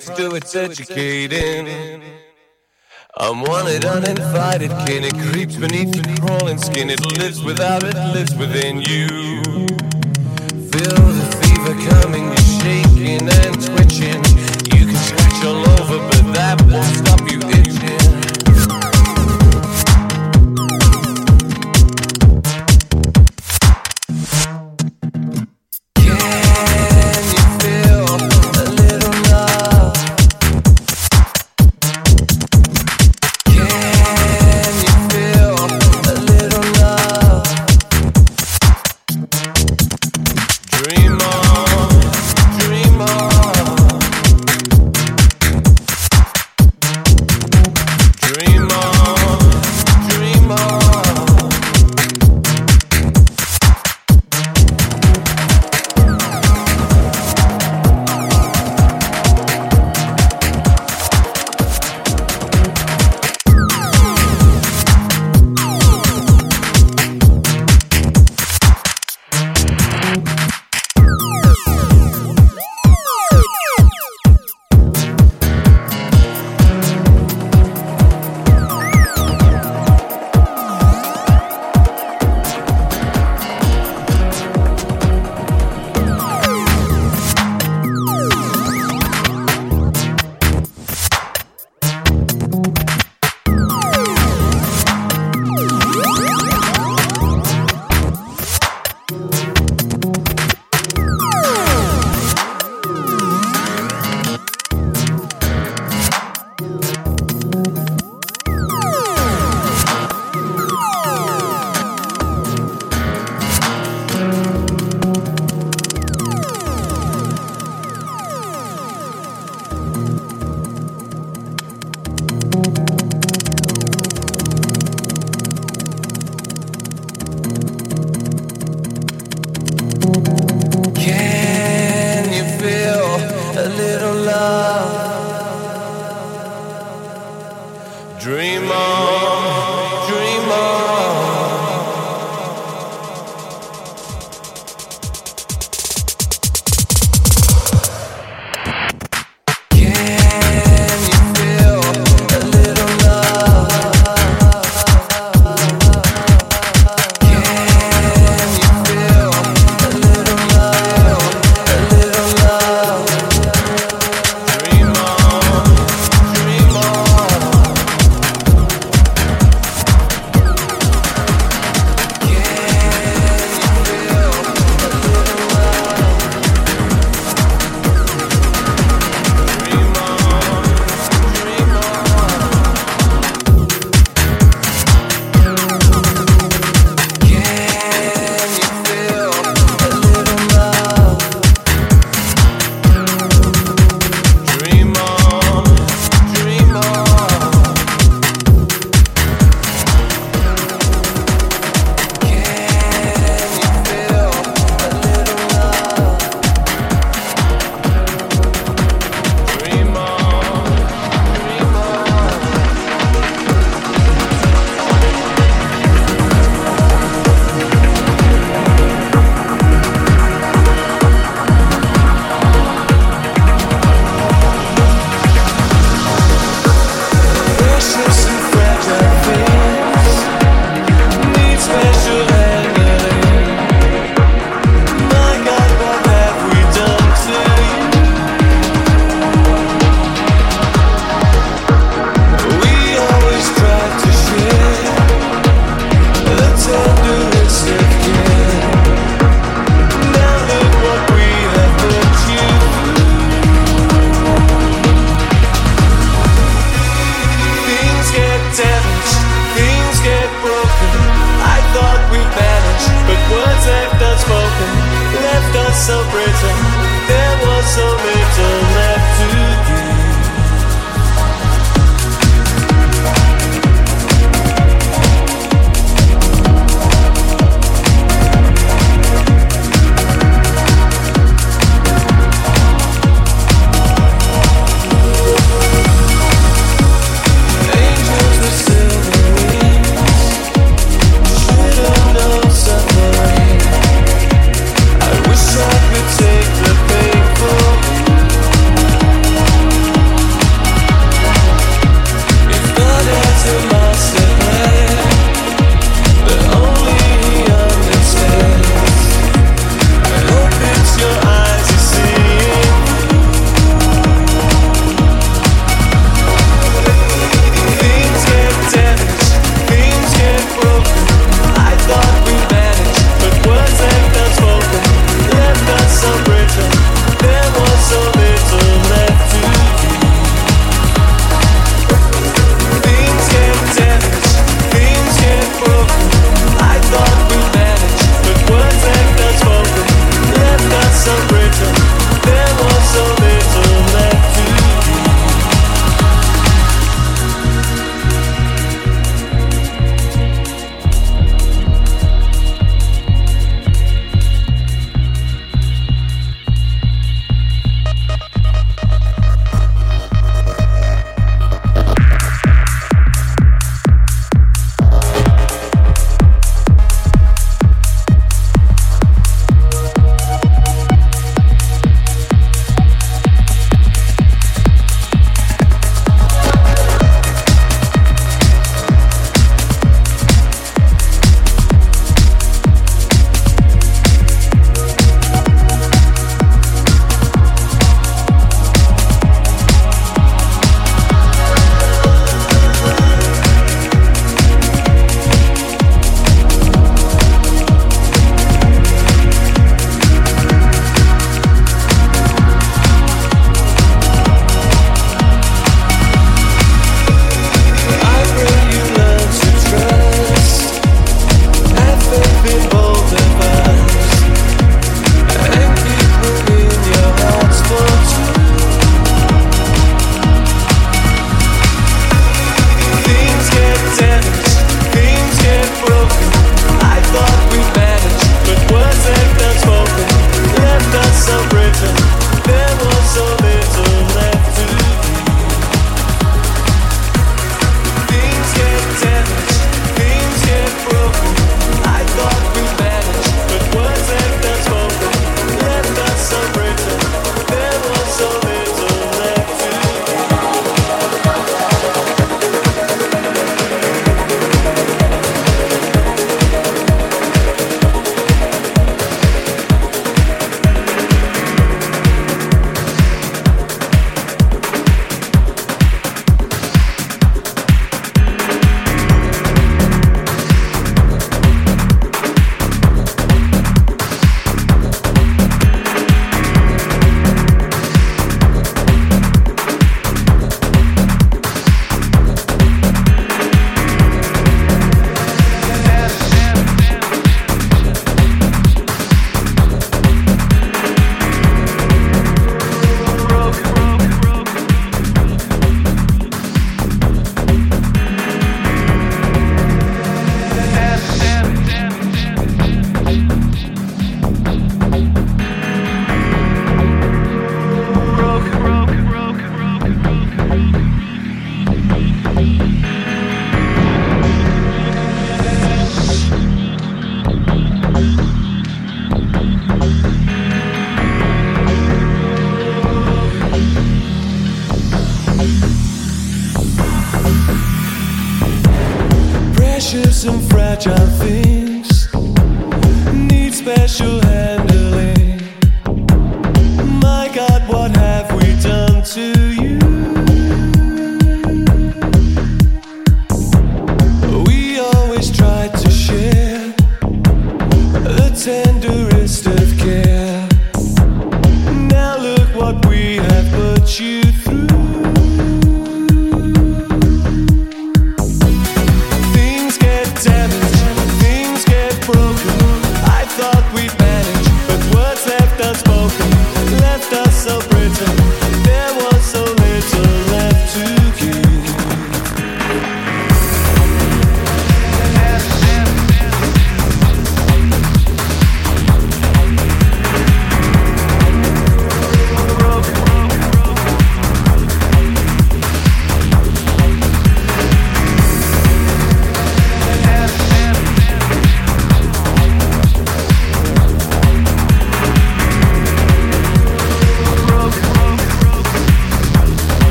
To do its educating. I'm wanted, uninvited kin. It creeps beneath your crawling skin. It lives without it, lives within you. Feel the fever coming, you're shaking and twitching. You can scratch all over, but that won't stop you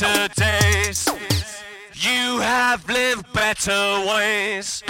better days. You have lived better ways.